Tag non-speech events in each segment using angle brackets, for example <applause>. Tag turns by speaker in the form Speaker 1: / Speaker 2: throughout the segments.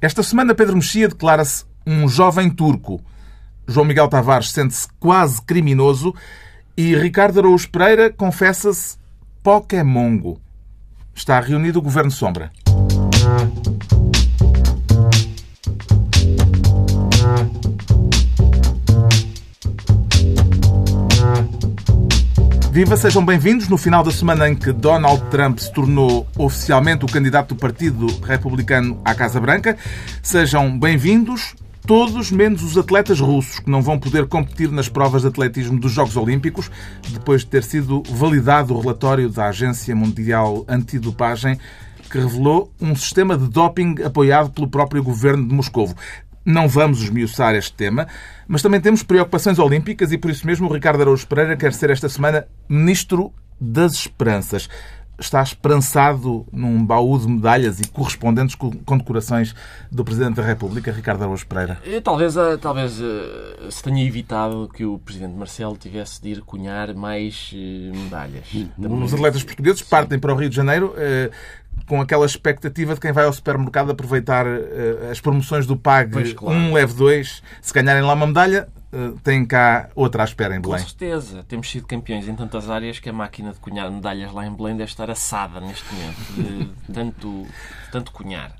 Speaker 1: Esta semana, Pedro Mexia declara-se um jovem turco. João Miguel Tavares sente-se quase criminoso e Ricardo Araújo Pereira confessa-se Pokémongo. Está reunido o Governo Sombra. Viva, sejam bem-vindos. No final da semana em que Donald Trump se tornou oficialmente o candidato do Partido Republicano à Casa Branca, sejam bem-vindos todos menos os atletas russos que não vão poder competir nas provas de atletismo dos Jogos Olímpicos, depois de ter sido validado o relatório da Agência Mundial Antidopagem que revelou um sistema de doping apoiado pelo próprio governo de Moscovo. Não vamos esmiuçar este tema, mas também temos preocupações olímpicas e por isso mesmo o Ricardo Araújo Pereira quer ser esta semana Ministro das Esperanças. Está esperançado num baú de medalhas e correspondentes condecorações do Presidente da República, Ricardo Araújo Pereira?
Speaker 2: Eu, talvez eh, talvez uh, se tenha evitado que o Presidente Marcelo tivesse de ir cunhar mais medalhas.
Speaker 1: Os atletas portugueses partem para o Rio de Janeiro com aquela expectativa de quem vai ao supermercado aproveitar uh, as promoções do PAG pois, claro. um leve dois. Se ganharem lá uma medalha, uh, têm cá outra à espera em Belém.
Speaker 2: Com certeza. Temos sido campeões em tantas áreas que a máquina de cunhar medalhas lá em Belém deve estar assada neste momento. De <laughs> tanto, tanto cunhar.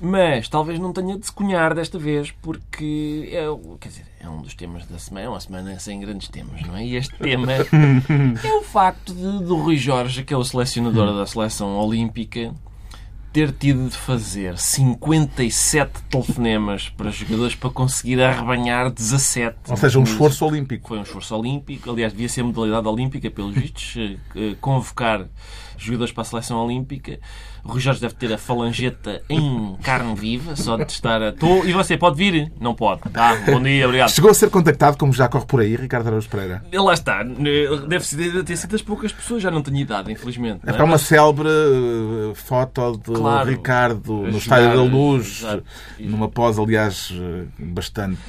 Speaker 2: Mas talvez não tenha de se cunhar desta vez, porque é, quer dizer, é um dos temas da semana, é uma semana sem grandes temas, não é? E este tema <laughs> é o facto de, do Rui Jorge, aquele selecionador da seleção olímpica, ter tido de fazer 57 telefonemas para jogadores para conseguir arrebanhar 17.
Speaker 1: Ou seja, um esforço olímpico.
Speaker 2: Foi um esforço olímpico. Aliás, devia ser modalidade olímpica, pelos vistos, eh, convocar jogadores para a seleção olímpica. O Rui Jorge deve ter a falangeta em carne viva, só de estar a... Tô... E você, pode vir? Não pode. Tá, bom dia, obrigado.
Speaker 1: Chegou a ser contactado, como já corre por aí, Ricardo Araújo Pereira?
Speaker 2: Lá está. Deve ter sido das poucas pessoas, já não tenho idade, infelizmente.
Speaker 1: É para é? uma célebre eh, foto de claro, Ricardo no Estádio da Luz, exato. numa pose, aliás, bastante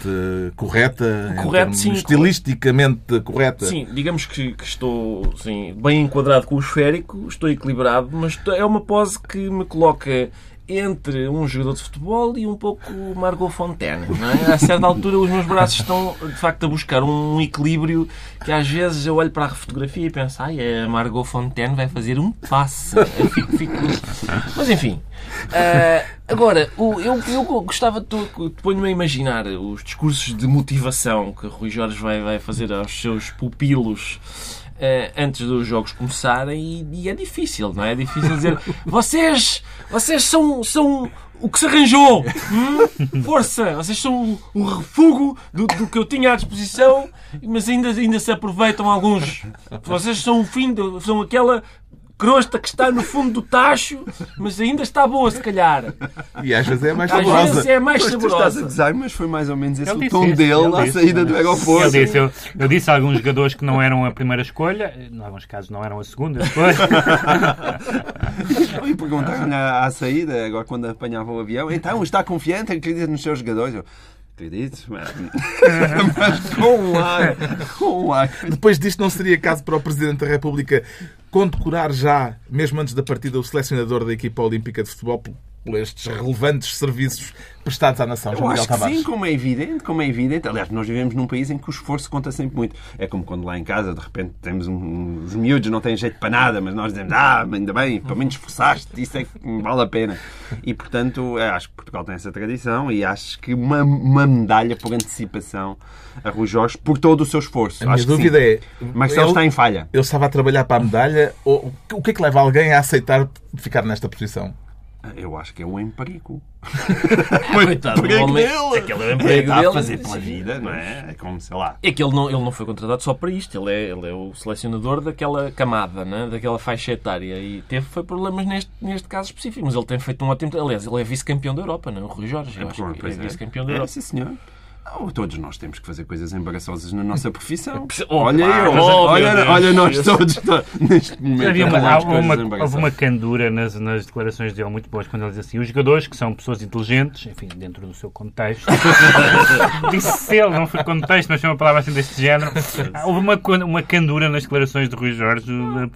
Speaker 1: correta, Correto, sim, estilisticamente correta.
Speaker 2: Sim, digamos que, que estou sim, bem enquadrado com o esférico, estou equilibrado, mas é uma pose que me coloca entre um jogador de futebol e um pouco Margot Fontaine. É? A certa altura os meus braços estão de facto a buscar um equilíbrio que às vezes eu olho para a fotografia e penso ai, a Margot Fontaine vai fazer um passe. Fico, fico... Mas enfim. Uh, agora, eu, eu gostava ponho-me a imaginar os discursos de motivação que Rui Jorge vai, vai fazer aos seus pupilos antes dos jogos começarem e, e, é difícil, não é? É difícil dizer <laughs> vocês, vocês são, são o que se arranjou. Hum? Força! Vocês são o refúgio do, do, que eu tinha à disposição, mas ainda, ainda se aproveitam alguns. Vocês são o fim, de, são aquela crosta que está no fundo do tacho, mas ainda está boa, se calhar.
Speaker 1: E às vezes é mais saborosa. Às vezes
Speaker 2: é mais pois saborosa.
Speaker 3: Estás a gozar, mas foi mais ou menos esse o tom dele à saída do aeroporto.
Speaker 4: Eu disse, eu, eu, disse a alguns jogadores que não eram a primeira escolha, em alguns casos não eram a segunda escolha. <laughs>
Speaker 3: e perguntaram à, à saída, agora quando apanhava o avião, então está confiante, acredita nos seus jogadores? Eu, acredito, mas, <laughs> mas com um ar, com um ar.
Speaker 1: Depois disto, não seria caso para o Presidente da República condecorar já, mesmo antes da partida, o selecionador da equipa olímpica de futebol por estes relevantes serviços prestados à nação,
Speaker 3: João Miguel Tavares. Sim, como é evidente, como é evidente. Aliás, nós vivemos num país em que o esforço conta sempre muito. É como quando lá em casa, de repente, temos um, os miúdos não têm jeito para nada, mas nós dizemos, ah, ainda bem, pelo menos esforçaste, isso é que vale a pena. E, portanto, acho que Portugal tem essa tradição e acho que uma, uma medalha por antecipação a Rui Jorge por todo o seu esforço.
Speaker 1: A minha dúvida é...
Speaker 3: Mas ele está em falha.
Speaker 1: Ele estava a trabalhar para a medalha ou o que é que leva alguém a aceitar ficar nesta posição?
Speaker 3: Eu acho que é o emprego. <laughs>
Speaker 2: Coitado do homem. Dele. Aquele é o emprego
Speaker 3: é,
Speaker 2: dele.
Speaker 3: a fazer pela vida, não é? É como, sei lá.
Speaker 2: É que ele não, ele não foi contratado só para isto. Ele é, ele é o selecionador daquela camada, né? daquela faixa etária. E teve foi problemas neste, neste caso específico. Mas ele tem feito um ótimo... Aliás, ele é vice-campeão da Europa, não é? O Rui Jorge. Eu é, acho que é, é vice-campeão da Europa.
Speaker 3: É, sim, senhor. Oh, todos nós temos que fazer coisas embaraçosas na nossa profissão. <laughs>
Speaker 2: Oh,
Speaker 3: olha
Speaker 2: pá,
Speaker 3: eu,
Speaker 2: oh,
Speaker 3: olha, olha nós todos to- neste momento.
Speaker 4: Havia uma, uma, houve uma candura nas, nas declarações dele muito boas quando ele diz assim: os jogadores, que são pessoas inteligentes, enfim, dentro do seu contexto, <laughs> disse ele, não foi contexto, mas foi uma palavra assim deste género. Houve uma, uma candura nas declarações de Rui Jorge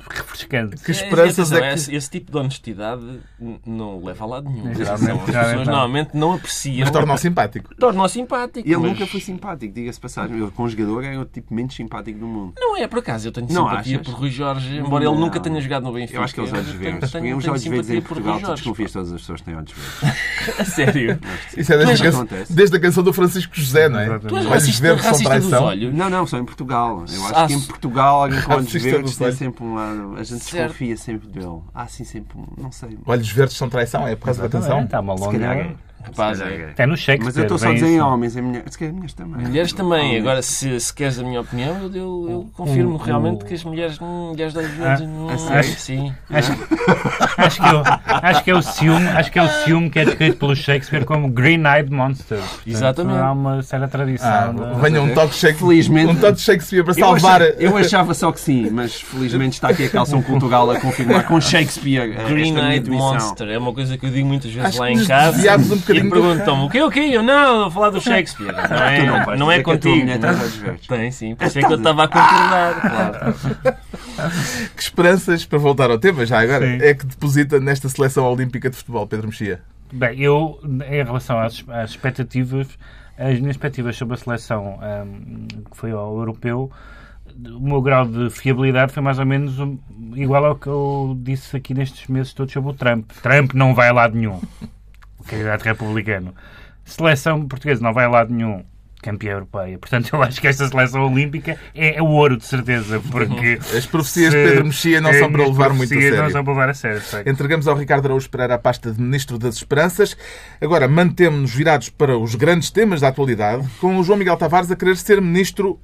Speaker 4: refrescante.
Speaker 1: Que esperanças
Speaker 2: atenção,
Speaker 1: é que...
Speaker 2: esse, esse tipo de honestidade não leva a lado nenhum. As pessoas
Speaker 4: não.
Speaker 2: normalmente não apreciam.
Speaker 1: Mas torna-o simpático.
Speaker 2: Torna-o simpático.
Speaker 3: Ele
Speaker 2: mas
Speaker 3: nunca foi simpático, diga-se passagem. Ele, com jogador, é o tipo menos simpático do mundo.
Speaker 2: Não é, por acaso. Eu tenho
Speaker 3: Não
Speaker 2: simpatia
Speaker 3: achas?
Speaker 2: por Rui Jorge, embora ele
Speaker 3: Não.
Speaker 2: nunca tenha jogado no Benfica.
Speaker 3: Eu acho que é os olhos verdes.
Speaker 2: tenho-
Speaker 3: os olhos verdes em Portugal, tu desconfias todas as pessoas que têm olhos verdes. <laughs>
Speaker 2: A sério.
Speaker 1: Isso é desde,
Speaker 3: Mas
Speaker 1: a, desde a canção do Francisco José, não é?
Speaker 2: Tu és racista,
Speaker 1: verdes são
Speaker 2: racista dos
Speaker 1: traição.
Speaker 2: olhos.
Speaker 3: Não, não, só em Portugal. Eu acho
Speaker 2: Ah,
Speaker 3: que em Portugal alguém com olhos verdes tem sempre um lado. A gente desconfia sempre dele. Há assim sempre um. Não sei.
Speaker 1: Olhos verdes são traição, é por causa da canção?
Speaker 4: Está uma longa.
Speaker 3: É.
Speaker 2: Rapaz,
Speaker 3: Se calhar
Speaker 2: é.
Speaker 3: é.
Speaker 4: Até no Shakespeare.
Speaker 3: Mas eu estou só a dizer em homens, em mulheres. Se calhar mulheres também.
Speaker 2: Mulheres também.
Speaker 3: Homens.
Speaker 2: Agora, se, se queres a minha opinião, eu, eu, eu confirmo
Speaker 4: o-
Speaker 2: realmente que as mulheres, hum, mulheres de olhos verdes, hum,
Speaker 3: a sério?
Speaker 2: sim.
Speaker 4: Acho, acho, que é o, acho que é o ciúme, acho que é o ciúme que é descrito pelo Shakespeare como Green-Eyed Monster. Portanto,
Speaker 2: Exatamente.
Speaker 4: Há uma certa tradição.
Speaker 1: Ah,
Speaker 4: da-
Speaker 1: venha um toque, Shakespeare,
Speaker 3: Felizmente-
Speaker 1: um toque de Shakespeare para
Speaker 3: Eu,
Speaker 1: salvar.
Speaker 3: achava, eu achava só que sim, mas felizmente está aqui a calção cultural a confirmar com Shakespeare eh,
Speaker 2: Green-Eyed. Monster é uma coisa que eu digo muitas vezes
Speaker 1: Acho
Speaker 2: lá
Speaker 1: que
Speaker 2: em casa
Speaker 1: um
Speaker 2: e perguntam-me o que o quê? Eu não, vou falar do Shakespeare. <laughs> Não é,
Speaker 3: não
Speaker 2: não é
Speaker 3: que
Speaker 2: contigo.
Speaker 3: tem olhos verdes.
Speaker 2: Tem, sim. Por isso é que eu estava a concordar. Claro. <laughs>
Speaker 1: Que esperanças, para voltar ao tema já agora,
Speaker 4: Sim.
Speaker 1: é que deposita nesta seleção olímpica de futebol, Pedro Mexia?
Speaker 4: Bem, eu, em relação às, às expectativas, as minhas expectativas sobre a seleção hum, que foi ao europeu, o meu grau de fiabilidade foi mais ou menos um- igual ao que eu disse aqui nestes meses todos sobre o Trump. Trump não vai a lado nenhum. O <laughs> candidato republicano. Seleção portuguesa não vai a lado nenhum. Campeã europeia. Portanto, eu acho que esta seleção olímpica é o ouro, de certeza. Porque <laughs>
Speaker 1: As profecias de Pedro Mexia não
Speaker 4: as
Speaker 1: são para levar muito a
Speaker 4: profecias Não
Speaker 1: sério.
Speaker 4: são para levar a sério.
Speaker 1: Entregamos ao Ricardo Araújo Pereira a pasta de Ministro das Esperanças. Agora mantemos-nos virados para os grandes temas da atualidade, com o João Miguel Tavares a querer ser Ministro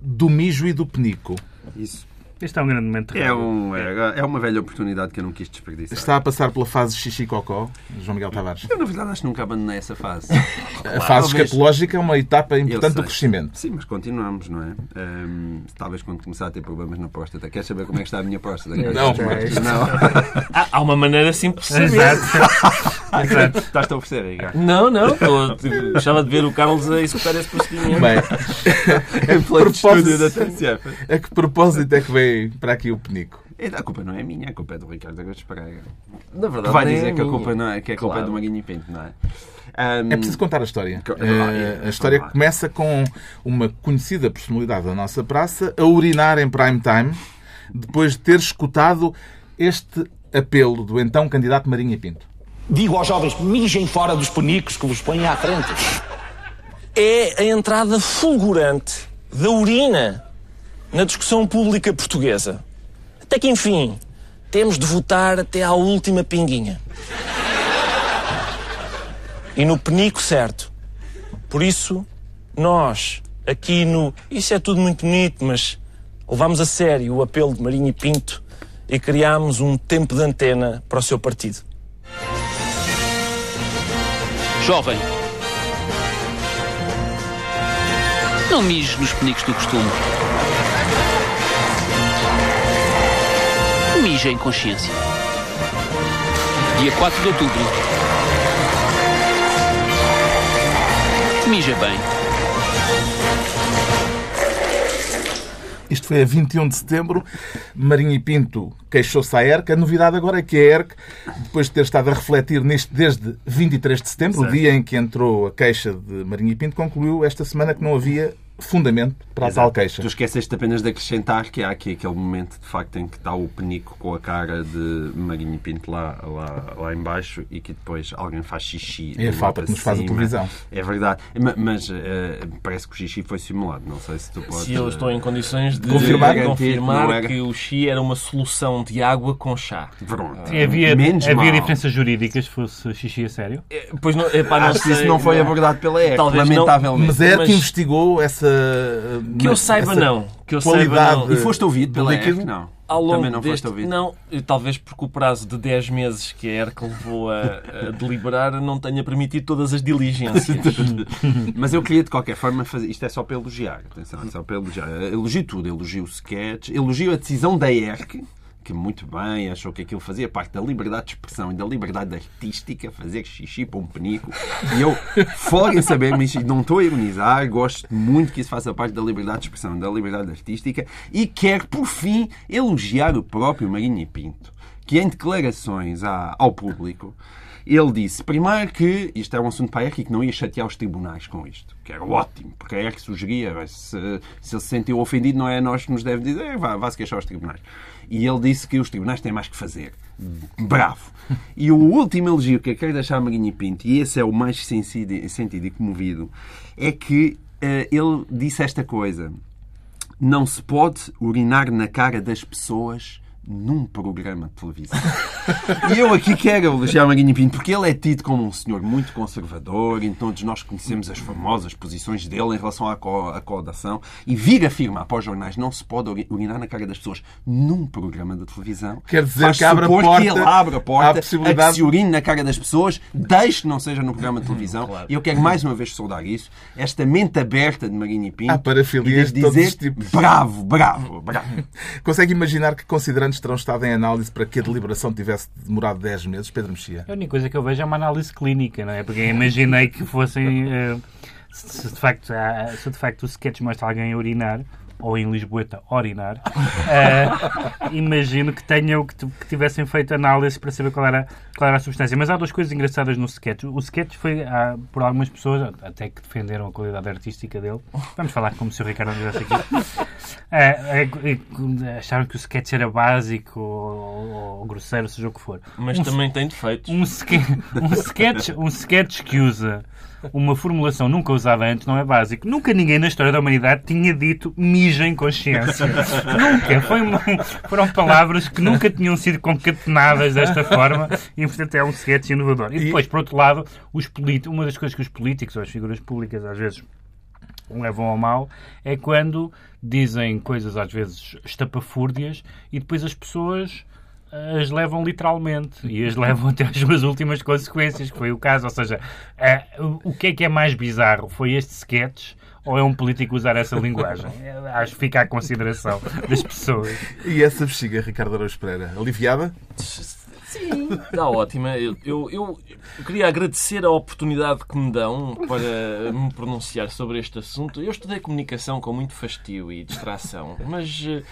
Speaker 1: do Mijo e do Penico.
Speaker 3: Isso.
Speaker 4: Este é um grande momento.
Speaker 3: É, um, é, é uma velha oportunidade que eu não quis desperdiçar.
Speaker 1: Está a passar pela fase xixi-cocó, João Miguel Tavares.
Speaker 3: Eu, na verdade, acho que nunca abandonei essa fase. <laughs>
Speaker 1: A fase
Speaker 3: talvez.
Speaker 1: escatológica é uma etapa importante do crescimento.
Speaker 3: Sim, mas continuamos, não é? Ahm, talvez quando começar a ter problemas na próstata. Queres saber como é que está a minha próstata?
Speaker 1: Não.
Speaker 3: Não. <laughs>
Speaker 2: Há, há uma maneira simples.
Speaker 4: Exato. <laughs> Exato.
Speaker 3: Estás a oferecer, Ricardo?
Speaker 2: Não, não. Estou, gostava de ver o Carlos a executar esse procedimento.
Speaker 1: Bem, propósito-
Speaker 3: TSF.
Speaker 1: a que propósito é que para aqui o Penico?
Speaker 3: É, A culpa não é minha, a culpa é do Ricardo Agostos Pereira.
Speaker 2: Na verdade,
Speaker 3: Que vai
Speaker 2: nem
Speaker 3: dizer
Speaker 2: é
Speaker 3: que a culpa, não é, que a culpa é
Speaker 2: Claro.
Speaker 3: do Maguinho e Pinto, não é? Ahm,
Speaker 1: É preciso contar a história.
Speaker 3: Co- é,
Speaker 1: a história começa com uma conhecida personalidade da nossa praça a urinar em prime time depois de ter escutado este apelo do então candidato Marinha Pinto.
Speaker 5: Digo aos jovens, mijem fora dos penicos que vos põem à frente.
Speaker 6: é a entrada fulgurante da urina na discussão pública portuguesa. Até que, enfim, temos de votar até à última pinguinha. E no penico certo. Por isso, nós, aqui no. Isso é tudo muito bonito, mas levamos a sério o apelo de Marinho e Pinto e criámos um tempo de antena para o seu partido.
Speaker 7: Jovem. Não mijes nos penicos do costume. Mija em consciência. Dia 4 de outubro. Mija bem.
Speaker 1: Isto foi a 21 de setembro. Marinho e Pinto queixou-se à ERC. A novidade agora é que a ERC, depois de ter estado a refletir nisto desde 23 de setembro, o dia em que entrou a queixa de Marinho e Pinto, concluiu esta semana que não havia fundamento para a tal queixa.
Speaker 3: Tu esqueceste apenas de acrescentar que há aqui aquele momento, de facto, em que está o penico com a cara de Marinho Pinto lá, lá, lá em baixo e que depois alguém faz xixi.
Speaker 1: É a falta que nos faz a televisão.
Speaker 3: É verdade. Ma- Mas eh, parece que o xixi foi simulado. Não sei se tu podes...
Speaker 2: Se eu estou em condições de
Speaker 1: Confirmar?
Speaker 2: confirmar
Speaker 3: Não era.
Speaker 2: que o Xi era uma solução de água com chá.
Speaker 3: Pronto.
Speaker 4: E havia,
Speaker 3: Menos
Speaker 4: havia
Speaker 3: mal.
Speaker 4: diferenças jurídicas se fosse xixi a sério?
Speaker 2: É, Pois não, epá, não
Speaker 3: Acho que
Speaker 2: sei,
Speaker 3: isso não foi abordado pela ERC,
Speaker 2: Talvez não.
Speaker 3: lamentavelmente.
Speaker 1: Mas a ERC
Speaker 2: Mas-
Speaker 1: investigou essa.
Speaker 2: Que eu saiba, não. Que eu
Speaker 1: qualidade
Speaker 2: saiba, não.
Speaker 3: E foste ouvido
Speaker 1: do
Speaker 3: pela? ERC? Não.
Speaker 2: ao longo
Speaker 3: Também não foste
Speaker 2: deste...
Speaker 3: ouvido?
Speaker 2: Não, talvez porque o prazo de 10 meses que a ERC levou a, a deliberar não tenha permitido todas as diligências. <laughs>
Speaker 3: Mas eu queria, de qualquer forma, fazer. Isto é só para elogiar. Atenção, é só para elogiar. Elogio tudo. Elogio o sketch, elogio a decisão da ERC, que muito bem achou que aquilo fazia parte da liberdade de expressão e da liberdade artística, fazer xixi para um penico. E eu, <laughs> fora em saber, mas não estou a ironizar, gosto muito que isso faça parte da liberdade de expressão, da liberdade artística e quero, por fim, elogiar o próprio Marinho e Pinto, que em declarações ao público ele disse, primeiro, que isto é um assunto para a ERC e que não ia chatear os tribunais com isto. Que era ótimo, porque a ERC sugeria, se, se ele se sentiu ofendido, não é a nós que nos deve dizer, vá, vá se queixar aos tribunais. E ele disse que os tribunais têm mais que fazer. Bravo. E o último elogio que eu quero deixar a Marinho Pinto, e esse é o mais sentido, sentido e comovido, é que eh, ele disse esta coisa. Não se pode urinar na cara das pessoas num programa de televisão. E eu aqui quero elogiar Marinho Pinto, porque ele é tido como um senhor muito conservador, e todos nós conhecemos as famosas posições dele em relação à co- à coaudação, e vir afirmar para os jornais não se pode uri- urinar na cara das pessoas num programa de televisão.
Speaker 1: Quer dizer que abre a porta
Speaker 3: que ele abre a porta a
Speaker 1: possibilidade-
Speaker 3: que se urine na cara das pessoas, desde que não seja no programa de televisão. <laughs> E eu quero mais uma vez saudar isso, esta mente aberta de Marinho Pinto.
Speaker 1: Há parafilias
Speaker 3: e
Speaker 1: de todos
Speaker 3: dizer,
Speaker 1: os tipos.
Speaker 3: Bravo, bravo, bravo. <laughs>
Speaker 1: Consegue imaginar que terão estado em análise para que a deliberação tivesse demorado 10 meses, Pedro Mexia?
Speaker 4: A única coisa que eu vejo é uma análise clínica, não é? Porque imaginei que fossem. eh, se, de facto, se de facto o sketch mostra alguém a urinar, ou em Lisboeta, orinar, <laughs> eh, imagino que tenham que, tivessem feito análise para saber qual era, qual era a substância. Mas há duas coisas engraçadas no sketch. O sketch foi, ah, por algumas pessoas, até que defenderam a qualidade artística dele. Vamos falar como se o Ricardo estivesse aqui. Eh, acharam que o sketch era básico ou, ou grosseiro, seja o que for.
Speaker 2: Mas
Speaker 4: Um
Speaker 2: também tem defeitos.
Speaker 4: um, <laughs> um, sketch, um sketch que usa uma formulação nunca usada antes não é básico. Nunca ninguém na história da humanidade tinha dito mija em consciência. <laughs> nunca. Foi uma- foram palavras que nunca tinham sido concatenadas desta forma e, portanto, é um sketch inovador. E depois, por outro lado, os politi- uma das coisas que os políticos ou as figuras públicas às vezes levam ao mal é quando dizem coisas às vezes estapafúrdias e depois as pessoas as levam literalmente e as levam até às suas últimas consequências, que foi o caso. Ou seja, eh, o que é que é mais bizarro? Foi este sketch ou é um político usar essa linguagem? <laughs> Acho que fica à consideração das pessoas.
Speaker 1: E essa bexiga, Ricardo Araújo Pereira? Aliviada?
Speaker 2: Sim, está ótima. Eu, eu, eu queria agradecer a oportunidade que me dão para me pronunciar sobre este assunto. Eu estudei comunicação com muito fastio e distração, mas eh,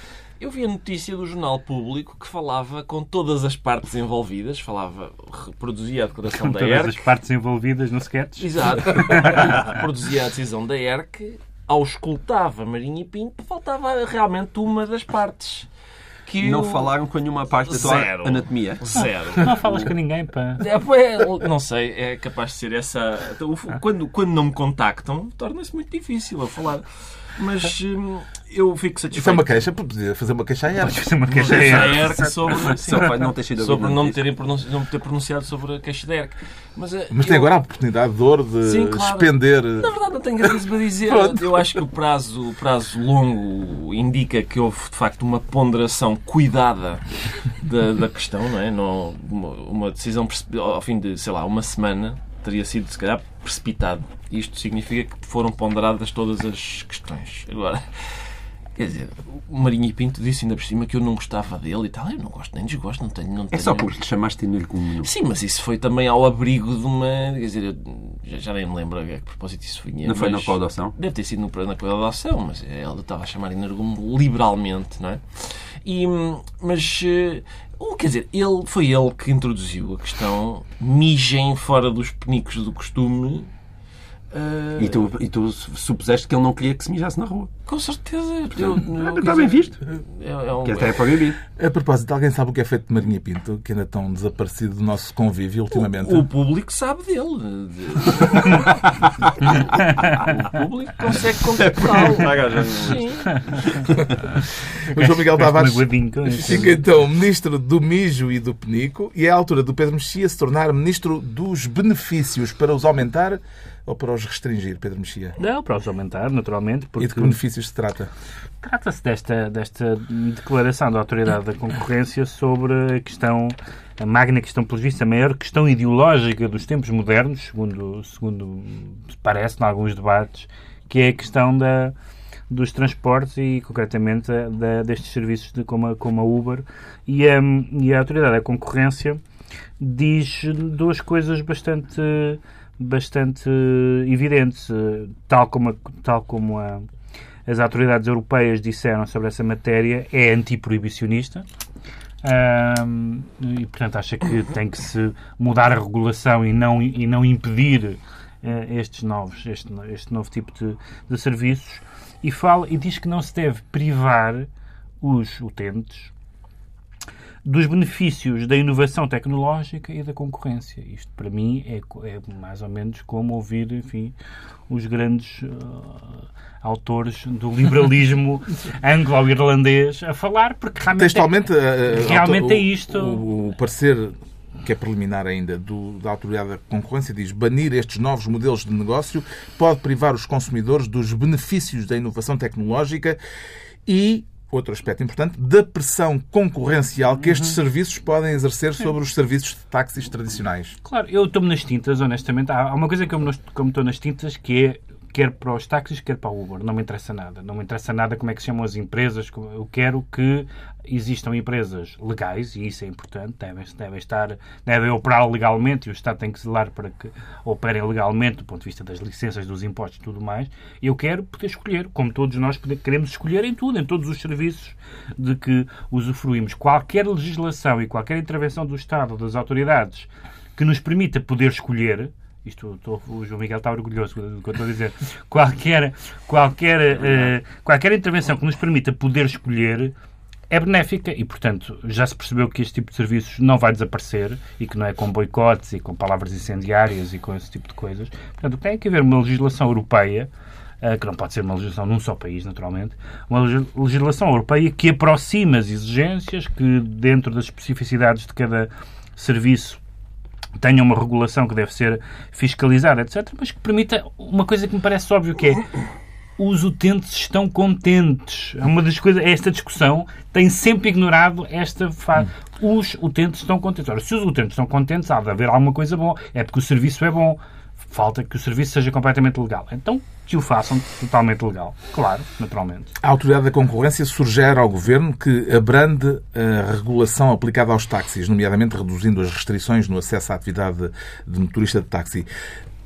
Speaker 2: eu vi a notícia do Jornal Público que falava com todas as partes envolvidas, falava, reproduzia a declaração
Speaker 4: Com
Speaker 2: da
Speaker 4: todas
Speaker 2: ERC,
Speaker 4: as partes envolvidas no sketch.
Speaker 2: Exato. <laughs> Produzia a decisão da ERC, ao escutava Marinho e Pinto, faltava realmente uma das partes. Que
Speaker 3: Não
Speaker 2: o-
Speaker 3: falaram com nenhuma parte da tua
Speaker 2: Zero.
Speaker 3: anatomia.
Speaker 2: Zero.
Speaker 4: Não falas com ninguém, pá.
Speaker 2: É, é, não sei, é capaz de ser essa. Quando, quando não me contactam, torna-se muito difícil a falar. Mas hum, eu fico satisfeito.
Speaker 1: Isso é uma queixa? Podia fazer uma queixa à ERC.
Speaker 4: Fazer uma queixa
Speaker 2: a
Speaker 4: é-
Speaker 2: ERC sobre, sim,
Speaker 3: para não ter sido
Speaker 2: sobre não, me terem não me ter pronunciado sobre a queixa da ERC. Mas, eh,
Speaker 1: Mas tem
Speaker 2: eu-
Speaker 1: agora a oportunidade de ouro de
Speaker 2: Sim, claro.
Speaker 1: expender.
Speaker 2: Na verdade, não tenho grande coisa para dizer. <laughs> Eu acho que o prazo, o prazo longo indica que houve, de facto, uma ponderação cuidada da, da questão, não é? Não, uma, uma decisão ao fim de, sei lá, uma semana teria sido, se calhar, precipitado. Isto significa que foram ponderadas todas as questões. Agora, quer dizer, o Marinho e Pinto disse ainda por cima que eu não gostava dele e tal. Eu não gosto nem desgosto, não tenho. Não
Speaker 3: É
Speaker 2: tenho...
Speaker 3: só porque lhe chamaste energúmeno.
Speaker 2: Sim, mas isso foi também ao abrigo de uma. Quer dizer, eu já, já nem me lembro a que propósito isso foi.
Speaker 3: Não foi na coaudação?
Speaker 2: Deve ter sido no, na coaudação, mas ele estava a chamar energume liberalmente, não é? E, mas, eh, o- quer dizer, ele, foi ele que introduziu a questão mijem fora dos penicos do costume. Eh,
Speaker 3: E tu, e tu supuseste que ele não queria que se mijasse na rua.
Speaker 2: Com certeza. Eu, eu,
Speaker 3: Está bem visto.
Speaker 2: é, é um-
Speaker 3: Que até é proibido.
Speaker 1: A propósito, alguém sabe o que é feito de Marinha Pinto, que ainda estão desaparecido do nosso convívio ultimamente?
Speaker 2: O público sabe dele. <laughs> o público consegue contactá-lo. Sim.
Speaker 1: O João Miguel Tavares fica então ministro do mijo e do penico e é a altura do Pedro Mexia se tornar ministro dos benefícios para os aumentar ou para os restringir, Pedro Mexia?
Speaker 4: Não, para os aumentar, naturalmente.
Speaker 1: E
Speaker 4: Porque
Speaker 1: de que benefícios se trata?
Speaker 4: Trata-se desta, desta declaração da Autoridade da Concorrência sobre a questão, a magna questão, pelos vistos, a maior questão ideológica dos tempos modernos, segundo, segundo parece em alguns debates, que é a questão da, dos transportes e, concretamente, da, destes serviços de, como, a, como a Uber. E a, e a Autoridade da Concorrência diz duas coisas bastante, bastante evidentes, tal como, a, tal como a as autoridades europeias disseram sobre essa matéria é antiproibicionista. Um, e, portanto, acha que tem que se mudar a regulação e não, e não impedir uh, estes novos, este, este novo tipo de, de serviços. E, fala, e diz que não se deve privar os utentes dos benefícios da inovação tecnológica e da concorrência. Isto, para mim, é, é mais ou menos como ouvir, enfim, os grandes uh, autores do <laughs> liberalismo anglo-irlandês a falar, porque realmente,
Speaker 1: Textualmente,
Speaker 4: é, realmente
Speaker 1: o,
Speaker 4: é isto.
Speaker 1: O, o parecer que é preliminar ainda do, da Autoridade da Concorrência, diz banir estes novos modelos de negócio pode privar os consumidores dos benefícios da inovação tecnológica e outro aspecto importante, da pressão concorrencial que estes serviços podem exercer sobre os serviços de táxis tradicionais.
Speaker 4: Claro, eu estou-me nas tintas, honestamente. Há uma coisa que eu me estou nas tintas que é quer para os táxis, quer para o Uber. Não me interessa nada. Não me interessa nada como é que se chamam as empresas. Eu quero que existam empresas legais, e isso é importante, devem, devem estar, devem operar legalmente, e o Estado tem que zelar para que operem legalmente do ponto de vista das licenças, dos impostos e tudo mais. Eu quero poder escolher, como todos nós queremos escolher em tudo, em todos os serviços de que usufruímos. Qualquer legislação e qualquer intervenção do Estado, das autoridades, que nos permita poder escolher, isto o João Miguel está orgulhoso do que eu estou a dizer. Qualquer, qualquer, uh, qualquer intervenção que nos permita poder escolher é benéfica e, portanto, já se percebeu que este tipo de serviços não vai desaparecer e que não é com boicotes e com palavras incendiárias e com esse tipo de coisas. Portanto, tem que haver uma legislação europeia, uh, que não pode ser uma legislação num só país, naturalmente, uma legislação europeia que aproxima as exigências, que dentro das especificidades de cada serviço tenha uma regulação que deve ser fiscalizada, etc., mas que permita uma coisa que me parece óbvio, que é os utentes estão contentes. É uma das coisas, esta discussão tem sempre ignorado esta fase. Os utentes estão contentes. Ora, se os utentes estão contentes, há de haver alguma coisa boa. É porque o serviço é bom. Falta que o serviço seja completamente legal. Então, que o façam totalmente legal. Claro, naturalmente.
Speaker 1: A Autoridade da Concorrência sugere ao Governo que abrande a regulação aplicada aos táxis, nomeadamente reduzindo as restrições no acesso à atividade de motorista de táxi.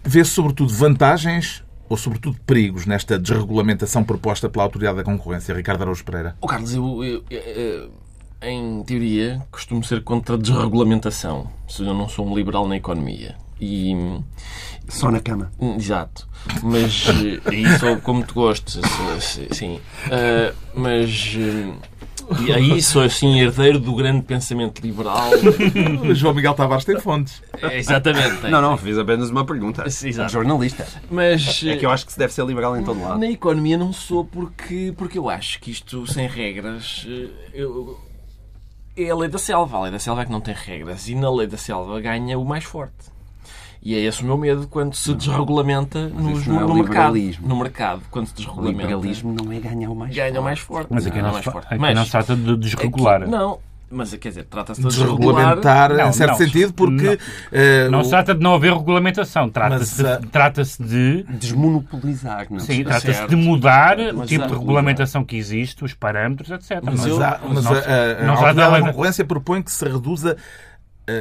Speaker 1: Vê-se, sobretudo, vantagens ou, sobretudo, perigos nesta desregulamentação proposta pela Autoridade da Concorrência? Ricardo Araújo Pereira.
Speaker 2: Oh, Carlos, eu, eu, eu, em teoria, costumo ser contra a desregulamentação. Seja, eu não sou um liberal na economia. E,
Speaker 3: Só na cama.
Speaker 2: Exato. Mas isso como te gosto, sim. Uh, mas e aí sou assim herdeiro do grande pensamento liberal. <laughs>
Speaker 1: Mas João Miguel Tavares tem fontes.
Speaker 2: É, exatamente. Tem.
Speaker 3: Não, não, fiz apenas uma pergunta.
Speaker 2: Exato.
Speaker 3: Jornalista.
Speaker 2: Mas
Speaker 3: É que eu acho que se deve ser liberal em todo lado.
Speaker 2: na economia não sou porque, porque eu acho que isto sem regras eh, eu- é a lei da selva. A lei da selva é que não tem regras e na lei da selva ganha o mais forte. E é esse o meu medo quando se desregulamenta nos-
Speaker 3: não é
Speaker 2: no, mercado. No mercado, quando se
Speaker 3: O
Speaker 2: desregulamenta.
Speaker 3: liberalismo não é ganhar o mais
Speaker 2: ganha o
Speaker 3: forte.
Speaker 2: mais forte.
Speaker 4: Mas aqui não,
Speaker 2: o
Speaker 4: se,
Speaker 2: mais forte.
Speaker 4: aqui
Speaker 2: Mas
Speaker 4: não se trata de desregular.
Speaker 2: aqui- não, mas quer dizer, trata-se de desregular.
Speaker 1: Desregulamentar,
Speaker 4: Não,
Speaker 1: em certo
Speaker 4: não.
Speaker 1: sentido, porque...
Speaker 4: Não.
Speaker 1: eh,
Speaker 4: Não
Speaker 1: o-
Speaker 4: se trata de não haver regulamentação. Trata-se
Speaker 1: Mas,
Speaker 4: de, trata-se de
Speaker 3: Desmonopolizar, não é?
Speaker 4: Sim, trata-se de mudar o
Speaker 2: Mas
Speaker 4: tipo
Speaker 2: há-
Speaker 4: de regulamentação que existe, os parâmetros, etc.
Speaker 1: Mas,
Speaker 2: eu-
Speaker 1: há- mas
Speaker 4: não
Speaker 1: a, a- a
Speaker 4: não trata da
Speaker 1: da
Speaker 4: lei da-
Speaker 1: Concorrência propõe que se reduza eh,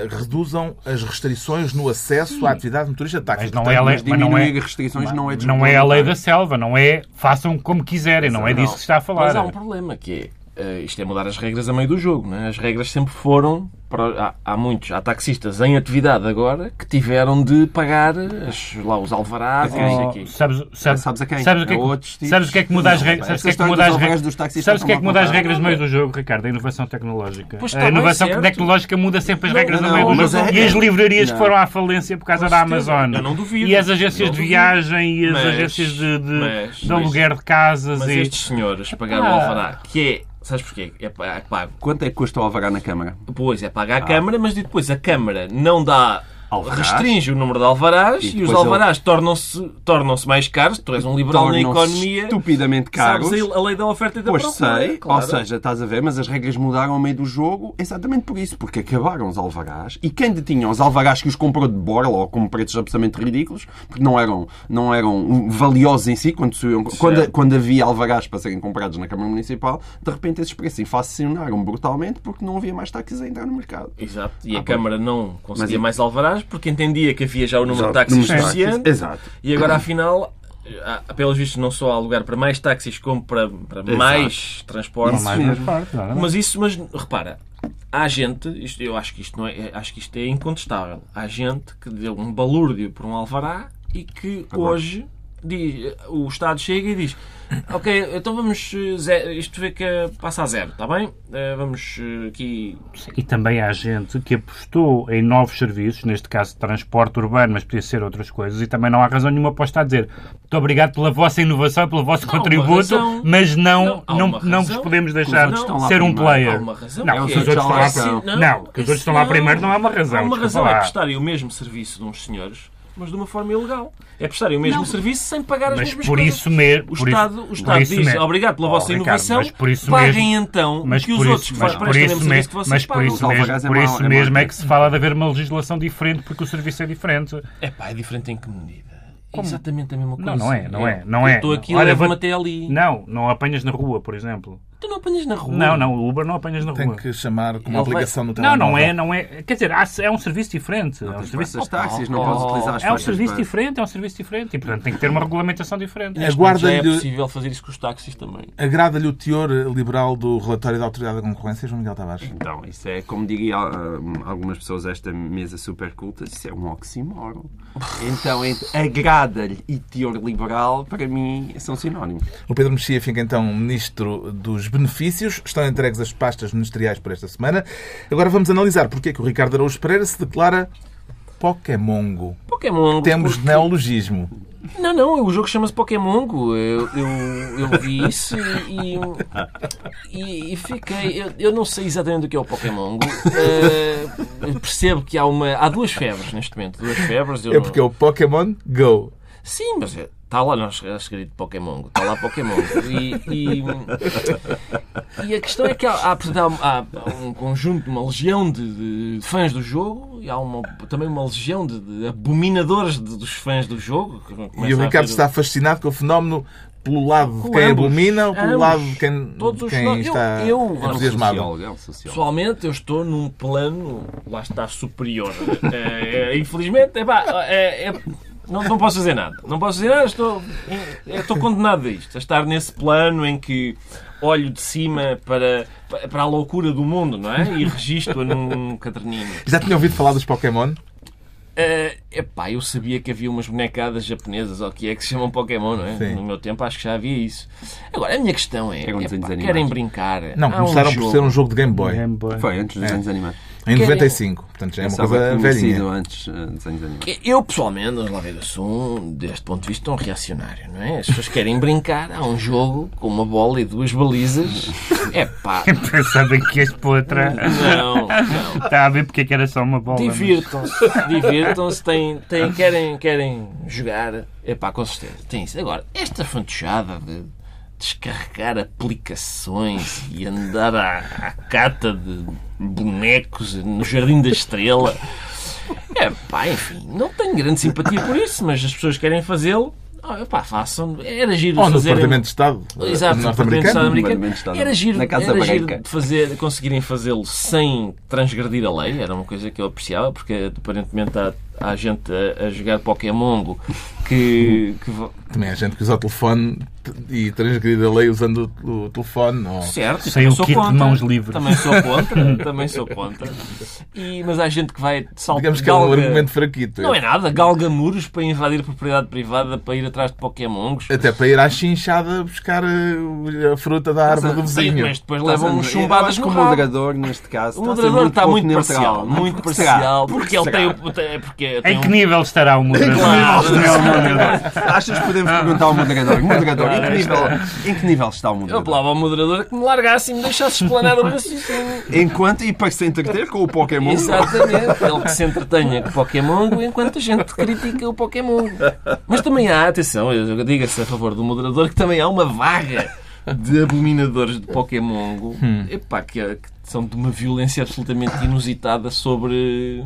Speaker 1: reduzam as restrições no acesso à atividade de motorista de táxi.
Speaker 4: Mas não
Speaker 1: Portanto,
Speaker 4: é a lei,
Speaker 3: Mas
Speaker 4: não é,
Speaker 3: restrições não é
Speaker 4: não é a lei da selva, não é façam como quiserem, não é disso que se está a falar.
Speaker 2: Mas há um problema que é eh, isto é mudar as regras a meio do jogo. Não é? As regras sempre foram. Para, há, há muitos, há taxistas em atividade agora que tiveram de pagar as- lá os alvarás e não sei o
Speaker 4: Oh,
Speaker 2: quê.
Speaker 4: sabes, sabes,
Speaker 3: Sabes a quem?
Speaker 4: Sabes o que é que,
Speaker 3: tipos?
Speaker 4: sabes o que é que muda as regras?
Speaker 3: pá,
Speaker 4: Sabes o que é que muda as regras?
Speaker 3: dos taxistas
Speaker 4: Sabes o que é que muda as regras no meio do jogo, Ricardo? A inovação tecnológica.
Speaker 2: Pois
Speaker 4: a inovação
Speaker 2: certo.
Speaker 4: tecnológica muda sempre as
Speaker 2: Não,
Speaker 4: regras no
Speaker 3: não,
Speaker 4: meio do jogo.
Speaker 3: é-
Speaker 4: E as livrarias que
Speaker 3: Não.
Speaker 4: foram à falência por causa
Speaker 2: Com
Speaker 4: da. Amazon.
Speaker 2: Eu não duvido.
Speaker 4: E as agências de viagem e as
Speaker 2: Mas-
Speaker 4: agências de, de,
Speaker 2: mas-
Speaker 4: de
Speaker 2: mas-
Speaker 4: aluguer de casas.
Speaker 2: Mas
Speaker 4: e...
Speaker 2: estes senhores pagaram o
Speaker 4: Ah.
Speaker 2: alvará, que é. Sabes porquê? É pa- é pago.
Speaker 3: Quanto é que custa o alvará na Câmara?
Speaker 2: Pois é paga a Câmara, mas depois a Câmara não dá
Speaker 3: Alvarás.
Speaker 2: restringe o número de alvarás
Speaker 3: E
Speaker 2: e, os alvarás tornam-se tornam-se mais caros. Tu és um liberal na economia.
Speaker 3: estupidamente caros.
Speaker 2: Sabes a lei da oferta e da
Speaker 3: Pois
Speaker 2: procura.
Speaker 3: sei,
Speaker 2: claro.
Speaker 3: ou seja, estás a ver, mas as regras mudaram ao meio do jogo exatamente por isso, porque acabaram os alvarás e quem detinha os alvarás que os comprou de borla ou com preços absolutamente ridículos, porque não eram, não eram valiosos em si, quando, subiam- quando, quando havia alvarás para serem comprados na Câmara Municipal, de repente esses preços inflacionaram brutalmente porque não havia mais táxis a entrar no mercado.
Speaker 2: Exato. E a
Speaker 3: Ah,
Speaker 2: Câmara não conseguia
Speaker 3: Mas-
Speaker 2: mais alvarás porque entendia que havia já o número de
Speaker 3: Exato.
Speaker 2: táxis
Speaker 3: de
Speaker 2: suficiente.
Speaker 3: táxis, exato.
Speaker 2: E agora, afinal, há, pelos vistos, não só há lugar para mais táxis como para, para mais transporte.
Speaker 3: Isso
Speaker 4: Mais
Speaker 3: mesmo.
Speaker 4: transporte, não é?
Speaker 2: Mas isso, mas repara, há gente, isto, eu acho que isto não é, acho que isto é incontestável. Há gente que deu um balúrdio por um alvará e que hoje diz, o Estado chega e diz ok, então vamos eh, ze- isto vê que passa a zero, está bem? Eh, Vamos eh, aqui
Speaker 4: E também há gente que apostou em novos serviços, neste caso de transporte urbano, mas podia ser outras coisas, e também não há razão nenhuma para o Estado dizer muito obrigado pela vossa inovação pelo vosso
Speaker 2: Não,
Speaker 4: contributo,
Speaker 2: razão.
Speaker 4: mas não,
Speaker 2: Não,
Speaker 4: não, não vos podemos deixar ser um
Speaker 3: primeiro.
Speaker 4: player.
Speaker 2: Há uma razão.
Speaker 4: Não,
Speaker 2: que
Speaker 4: se os
Speaker 2: é-
Speaker 4: outros estão lá
Speaker 2: não,
Speaker 4: Não, que os outros estão lá primeiro não há uma razão.
Speaker 2: Há uma razão, é prestarem o mesmo serviço de uns senhores, mas de uma forma ilegal. É prestarem o mesmo serviço sem pagar as
Speaker 4: Mas
Speaker 2: mesmas
Speaker 4: por
Speaker 2: coisas.
Speaker 4: isso mesmo.
Speaker 2: O
Speaker 4: por
Speaker 2: Estado,
Speaker 4: isso,
Speaker 2: o
Speaker 4: por
Speaker 2: Estado
Speaker 4: isso
Speaker 2: diz
Speaker 4: mesmo.
Speaker 2: obrigado pela
Speaker 4: Oh,
Speaker 2: vossa
Speaker 4: Ricardo,
Speaker 2: inovação,
Speaker 4: mas por isso
Speaker 2: paguem
Speaker 4: mesmo-
Speaker 2: então
Speaker 4: Mas
Speaker 2: que os
Speaker 4: por
Speaker 2: outros
Speaker 4: isso,
Speaker 2: que
Speaker 4: mas
Speaker 2: fazem
Speaker 4: por
Speaker 2: prestam
Speaker 4: isso
Speaker 2: mesmo serviço que vocês
Speaker 4: mas por isso mesmo,
Speaker 3: é
Speaker 4: por
Speaker 3: mau-
Speaker 4: isso
Speaker 3: é
Speaker 4: mesmo é
Speaker 3: exemplo.
Speaker 4: que se fala de haver uma legislação diferente porque o serviço é diferente.
Speaker 2: É pá, é diferente em que medida? É exatamente a mesma coisa.
Speaker 4: Não, não é, não é, não
Speaker 2: Eu
Speaker 4: é.
Speaker 2: Estou aqui e levo-me
Speaker 4: vou-
Speaker 2: até ali.
Speaker 4: Não, não apanhas na rua, por exemplo.
Speaker 2: Tu não apanhas na rua.
Speaker 4: Não, não, o Uber não apanhas na
Speaker 1: Tem
Speaker 4: rua.
Speaker 1: que chamar com uma
Speaker 2: Ele vai-
Speaker 1: aplicação no
Speaker 4: Não,
Speaker 1: telemóvel.
Speaker 4: não é, não é. Quer dizer, há- é um serviço diferente. É um serviço,
Speaker 3: faixas táxis, não
Speaker 2: Oh,
Speaker 3: podes utilizar as
Speaker 4: é um serviço
Speaker 3: para-
Speaker 4: diferente, é um serviço diferente. E, portanto, tem que ter uma regulamentação diferente.
Speaker 2: Momento Já é possível fazer isso com os táxis também.
Speaker 1: agrada-lhe o teor liberal do relatório da Autoridade da Concorrência, João Miguel Tavares?
Speaker 3: Então, isso é, como diria ah, algumas pessoas desta mesa super culta, isso é um oxímoron. Então, entre agrada-lhe e teor liberal, para mim, são sinónimos.
Speaker 1: O Pedro Mexia fica então ministro dos benefícios. Estão entregues as pastas ministeriais por esta semana. Agora vamos analisar porque é que o Ricardo Araújo Pereira se declara Pokémongo.
Speaker 2: Pokémon.
Speaker 1: Temos
Speaker 2: porque-
Speaker 1: neologismo.
Speaker 2: Não, não, o jogo chama-se Pokémon Go. Eu, eu, eu vi isso e, e, e fiquei. Eu, eu não sei exatamente o que é o Pokémon Go. Eh, percebo que há uma. Há duas febres neste momento. Duas febres.
Speaker 1: É
Speaker 2: não-
Speaker 1: porque é o Pokémon Go.
Speaker 2: Sim, mas está lá nós escrito Pokémon. Está lá Pokémon. E, e, e a questão é que há, há, há- há um conjunto, uma legião de, de fãs do jogo e há uma, também uma legião de, de abominadores de- dos fãs do jogo. que
Speaker 1: E o Ricardo
Speaker 2: ver-
Speaker 1: está fascinado com o fenómeno pelo lado de quem
Speaker 2: ambos,
Speaker 1: abomina ou pelo
Speaker 2: ambos.
Speaker 1: lado de quem,
Speaker 2: Todos os
Speaker 1: quem
Speaker 2: fenómenos.
Speaker 1: está
Speaker 2: Eu- eu-
Speaker 1: entusiasmado.
Speaker 3: Social, é um social.
Speaker 2: Pessoalmente, eu estou num plano, lá está, superior. <laughs> É, é, infelizmente, é, pá, é- é- não, não posso fazer nada. Não posso fazer nada, estou, é, estou condenado a isto. A estar nesse plano em que olho de cima para, para a loucura do mundo, não é? E registro-a num caderninho.
Speaker 1: Já tinha ouvido falar dos Pokémon?
Speaker 2: É epá, eu sabia que havia umas bonecadas japonesas, ou o que é que se chamam Pokémon, não é?
Speaker 1: Sim.
Speaker 2: No meu tempo acho que já havia isso. Agora, a minha questão é, epá, querem brincar?
Speaker 1: Não,
Speaker 2: Há um
Speaker 1: começaram por
Speaker 2: jogo-
Speaker 1: ser um jogo de Game Boy.
Speaker 4: Game Boy.
Speaker 3: Foi antes dos desenhos animados.
Speaker 1: Em
Speaker 2: Querem-
Speaker 1: 95. Portanto, já é uma coisa velhinha.
Speaker 3: antes eh, desenhos animados.
Speaker 2: Eu, pessoalmente, lá ver, eu sou, um, deste ponto de vista, um reacionário, não é? As pessoas querem brincar, há um jogo com uma bola e duas balizas. <laughs> É pá,
Speaker 4: Pensava que ias para outra.
Speaker 2: não, não.
Speaker 4: Está a ver porque é que era só uma bola. mas-
Speaker 2: Divirtam-se, divirtam-se, têm, têm, querem, querem jogar, é pá, com certeza, tem isso. Agora, esta fantochada de descarregar aplicações e andar à, à cata de bonecos no Jardim da Estrela, é pá, enfim, não tenho grande simpatia por isso, mas as pessoas querem fazê-lo. Oh, epá, façam. Era giro
Speaker 1: Ou no
Speaker 2: fazerem-
Speaker 1: Departamento de Estado
Speaker 2: Exato, no Departamento de Estado americano.
Speaker 3: Estado
Speaker 2: Era giro,
Speaker 3: na Casa
Speaker 2: era giro de fazer, conseguirem fazê-lo sem transgredir a lei. Era uma coisa que eu apreciava, porque aparentemente há, há gente a, a jogar Pokémon Go que, que va-
Speaker 1: Também há gente que usa o telefone e transgredir a lei usando o, o telefone. Ou...
Speaker 2: Certo,
Speaker 4: Sem o
Speaker 2: sou
Speaker 4: kit de
Speaker 2: contra.
Speaker 4: mãos livres.
Speaker 2: Também sou contra, <laughs> também sou contra. E, mas há gente que vai saltar.
Speaker 1: Digamos que é um argumento fraquito.
Speaker 2: Não é nada, galga muros para invadir propriedade privada para ir atrás de Pokémons.
Speaker 1: Até para ir à chinchada buscar eh, a fruta da árvore do
Speaker 2: Sim,
Speaker 1: vizinho.
Speaker 2: mas depois levam chumbadas
Speaker 3: que
Speaker 2: no
Speaker 3: o moderador, neste caso,
Speaker 2: O moderador está muito parcial,
Speaker 3: Mas
Speaker 2: muito
Speaker 3: que
Speaker 2: parcial,
Speaker 3: Por que
Speaker 2: porque ele tem Porque tem
Speaker 4: Em que nível estará o moderador?
Speaker 3: Moderador. <laughs> Achas que podemos perguntar ao moderador? <laughs> Moderador, em que nível, em que nível está o
Speaker 2: Eu
Speaker 3: moderador?
Speaker 2: apelava ao moderador que me largasse e me deixasse explanar o raciocínio.
Speaker 3: Enquanto, e para se entreter com o Pokémon.
Speaker 2: Exatamente. Ele que se entretenha com o Pokémon enquanto a gente critica o Pokémon. Mas também há, atenção, eu- diga-se a favor do moderador, que também há uma vaga de abominadores de Pokémon epá, que, que são de uma violência absolutamente inusitada sobre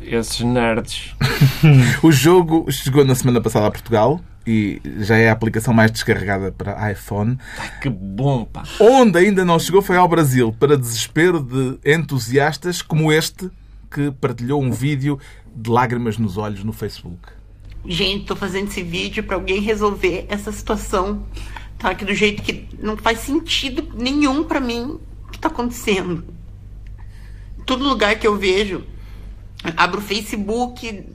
Speaker 2: esses nerds. <laughs>
Speaker 1: O jogo chegou na semana passada a Portugal e já é a aplicação mais descarregada para iPhone.
Speaker 2: Que bom, pá.
Speaker 1: Onde ainda não chegou foi ao Brasil, para desespero de entusiastas como este que partilhou um vídeo de lágrimas nos olhos no Facebook.
Speaker 8: Gente, tô fazendo esse vídeo pra alguém resolver essa situação, tá? Que do jeito que não faz sentido nenhum pra mim o que tá acontecendo. Todo lugar que eu vejo, abro o Facebook,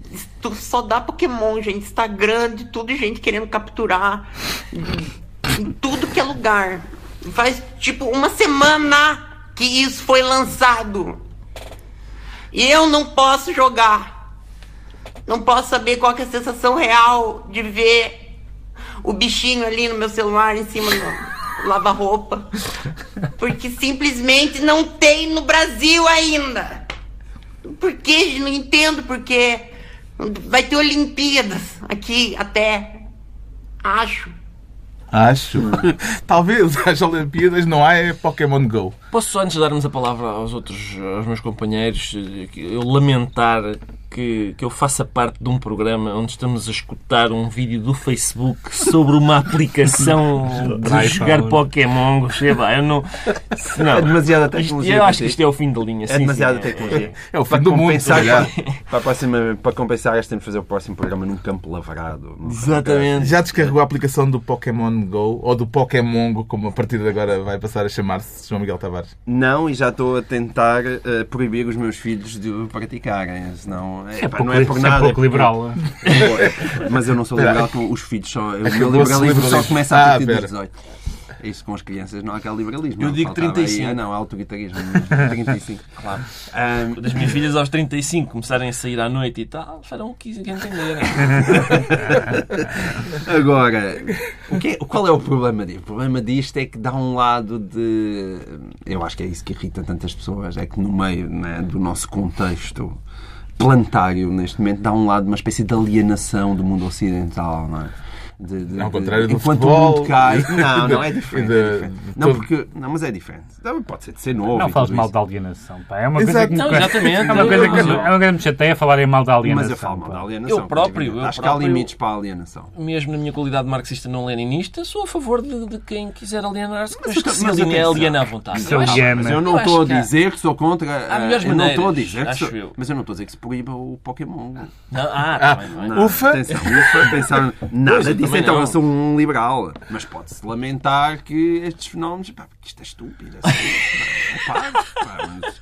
Speaker 8: só dá Pokémon, gente, Instagram, de tudo, gente querendo capturar, em tudo que é lugar. Faz tipo uma semana que isso foi lançado. E eu não posso jogar. Não posso saber qual é a sensação real de ver o bichinho ali no meu celular em cima do lava-roupa. Porque simplesmente não tem no Brasil ainda. Por quê? Não entendo porque vai ter Olimpíadas aqui até. Acho.
Speaker 1: Acho. <laughs> Talvez às Olimpíadas não há é Pokémon Go.
Speaker 2: Posso só, antes de darmos a palavra aos outros, aos meus companheiros, eh, eu lamentar que, que eu faça parte de um programa onde estamos a escutar um vídeo do Facebook sobre uma aplicação <laughs> de jogar Pokémon. Eu não, não.
Speaker 3: É demasiada
Speaker 2: Isto-
Speaker 3: tecnologia
Speaker 2: eu
Speaker 3: para
Speaker 2: acho que isto é o fim da linha.
Speaker 3: É demasiada
Speaker 2: sim,
Speaker 3: tecnologia.
Speaker 1: É o fim
Speaker 3: Para
Speaker 1: do mundo.
Speaker 3: compensar,
Speaker 1: calhar. <laughs>
Speaker 3: para, próxima- para compensar, este temos de fazer o próximo programa num campo lavrado.
Speaker 2: Exatamente.
Speaker 1: Já descarregou a aplicação do Pokémon Go ou do Pokémon Go, como a partir de agora vai passar a chamar-se João Miguel Tavares?
Speaker 3: Não, e já estou a tentar eh, proibir os meus filhos de o praticarem. Senão,
Speaker 4: É
Speaker 3: pá,
Speaker 4: pouco,
Speaker 3: não é por
Speaker 4: é
Speaker 3: nada.
Speaker 4: pouco liberal. <laughs>
Speaker 3: Mas eu não sou liberal com os filhos só. O meu liberalismo só começa a
Speaker 1: Ah,
Speaker 3: partir dos
Speaker 1: pera.
Speaker 3: 18. Isso com as crianças não há aquele liberalismo.
Speaker 2: Eu digo
Speaker 3: Faltava
Speaker 2: 35.
Speaker 3: Aí, ah, não, autoritarismo. <laughs> 35.
Speaker 2: Claro.
Speaker 3: Ahm,
Speaker 2: Das minhas filhas aos 35 começarem a sair à noite e tal, farão o que entenderem. <laughs>
Speaker 3: Agora, o que é- qual é o problema disto? O problema disto é que dá um lado de. Eu acho que é isso que irrita tantas pessoas. É que no meio né, do nosso contexto planetário, neste momento, dá um lado uma espécie de alienação do mundo ocidental, não é? De, de-
Speaker 1: Ao
Speaker 3: de-
Speaker 1: contrário do
Speaker 3: enquanto
Speaker 1: futebol
Speaker 3: o mundo cai. Não, não, é diferente. é diferente.
Speaker 1: de
Speaker 3: Não, porque, não, mas é diferente. Não, Pode ser de ser novo.
Speaker 4: Não fales
Speaker 3: tudo
Speaker 4: mal
Speaker 3: isso.
Speaker 4: da alienação. Pá. É uma
Speaker 1: Exato.
Speaker 4: coisa que,
Speaker 2: Não, exatamente.
Speaker 4: É uma coisa que, é uma coisa me chateia falarem mal da alienação.
Speaker 3: Mas eu falo mal da alienação.
Speaker 2: Eu próprio, eu
Speaker 3: Acho que há
Speaker 2: próprio-
Speaker 3: limites para a alienação.
Speaker 2: Mesmo na minha qualidade marxista não leninista, sou a favor de, de quem quiser alienar-se, mas,
Speaker 3: Mas
Speaker 2: que se aliena à vontade. Eu acho-.
Speaker 3: Mas eu não estou a dizer que sou contra.
Speaker 2: Há melhores
Speaker 3: eu não estou a dizer que sou. Mas eu não estou a dizer que se proíba o Pokémon.
Speaker 2: Não, ah, tá não é?
Speaker 1: Ufa!
Speaker 3: Atenção, ufa, pensar nada disso,
Speaker 2: também
Speaker 3: então
Speaker 2: não.
Speaker 3: eu sou um liberal. Mas pode-se lamentar que estes fenómenos. Pá, porque isto é estúpido. É estúpido, pá, parvo, pá, mas,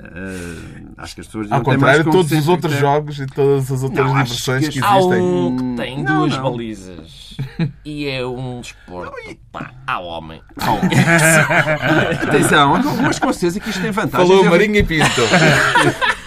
Speaker 3: eh, acho que as pessoas
Speaker 1: Ao contrário de todos os outros
Speaker 3: que-
Speaker 1: jogos e todas as outras
Speaker 3: Não,
Speaker 1: diversões
Speaker 3: que
Speaker 1: que
Speaker 3: as-
Speaker 2: Há
Speaker 1: existem.
Speaker 2: um que tem
Speaker 3: Não,
Speaker 2: duas
Speaker 3: não.
Speaker 2: balizas <laughs> e é um desporto. Pá, há homem. <laughs>
Speaker 3: Atenção, mas com certeza que isto tem vantagens.
Speaker 1: Falou Marinho e Pinto. <laughs>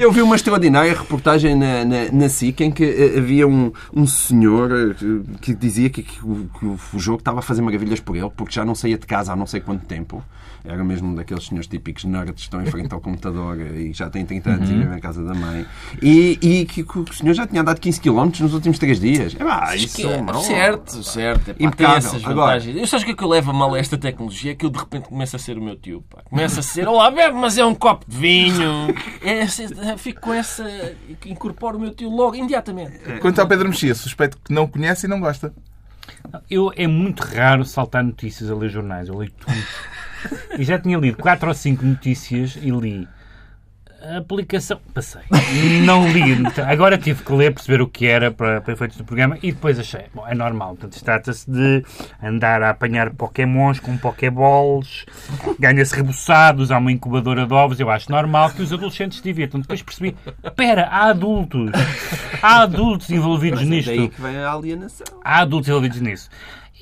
Speaker 3: Eu vi uma extraordinária reportagem na, na, na SIC em que eh, havia um, um senhor eh, que dizia que, que o, que o jogo estava a fazer maravilhas por ele porque já não saía de casa há não sei quanto tempo. Era mesmo um daqueles senhores típicos nerds que estão em frente ao computador e já têm 30 anos e vivem na casa da mãe. E, e que, que o senhor já tinha andado 15 km nos últimos 3 dias. É, pá, isso
Speaker 2: que é-
Speaker 3: não.
Speaker 2: certo, certo. É, pá, tem
Speaker 3: Impecável.
Speaker 2: essas
Speaker 3: Agora-
Speaker 2: vantagens. Eu sabes o que é que eu levo a mal a esta tecnologia? É que eu de repente começo a ser o meu tio. Pá. Começo a ser, olá, bebe, mas é um copo de vinho. É, fico com essa. Incorporo o meu tio logo, imediatamente.
Speaker 1: Quanto ao Pedro Mexia, suspeito que não conhece e não gosta.
Speaker 4: Eu, é muito raro saltar notícias a ler jornais. Eu leio tudo. E já tinha lido quatro ou cinco notícias e li. A aplicação. Passei. Não li. Agora tive que ler, perceber o que era para, para efeitos do programa e depois achei. Bom, é normal. Portanto, trata-se de andar a apanhar pokémons com pokéballs, ganha-se reboçados, há uma incubadora de ovos. Eu acho normal que os adolescentes se divirtam. Depois percebi. Espera, há adultos. Há adultos envolvidos
Speaker 3: Mas é
Speaker 4: nisto
Speaker 3: daí que vem a alienação.
Speaker 4: há adultos envolvidos nisso.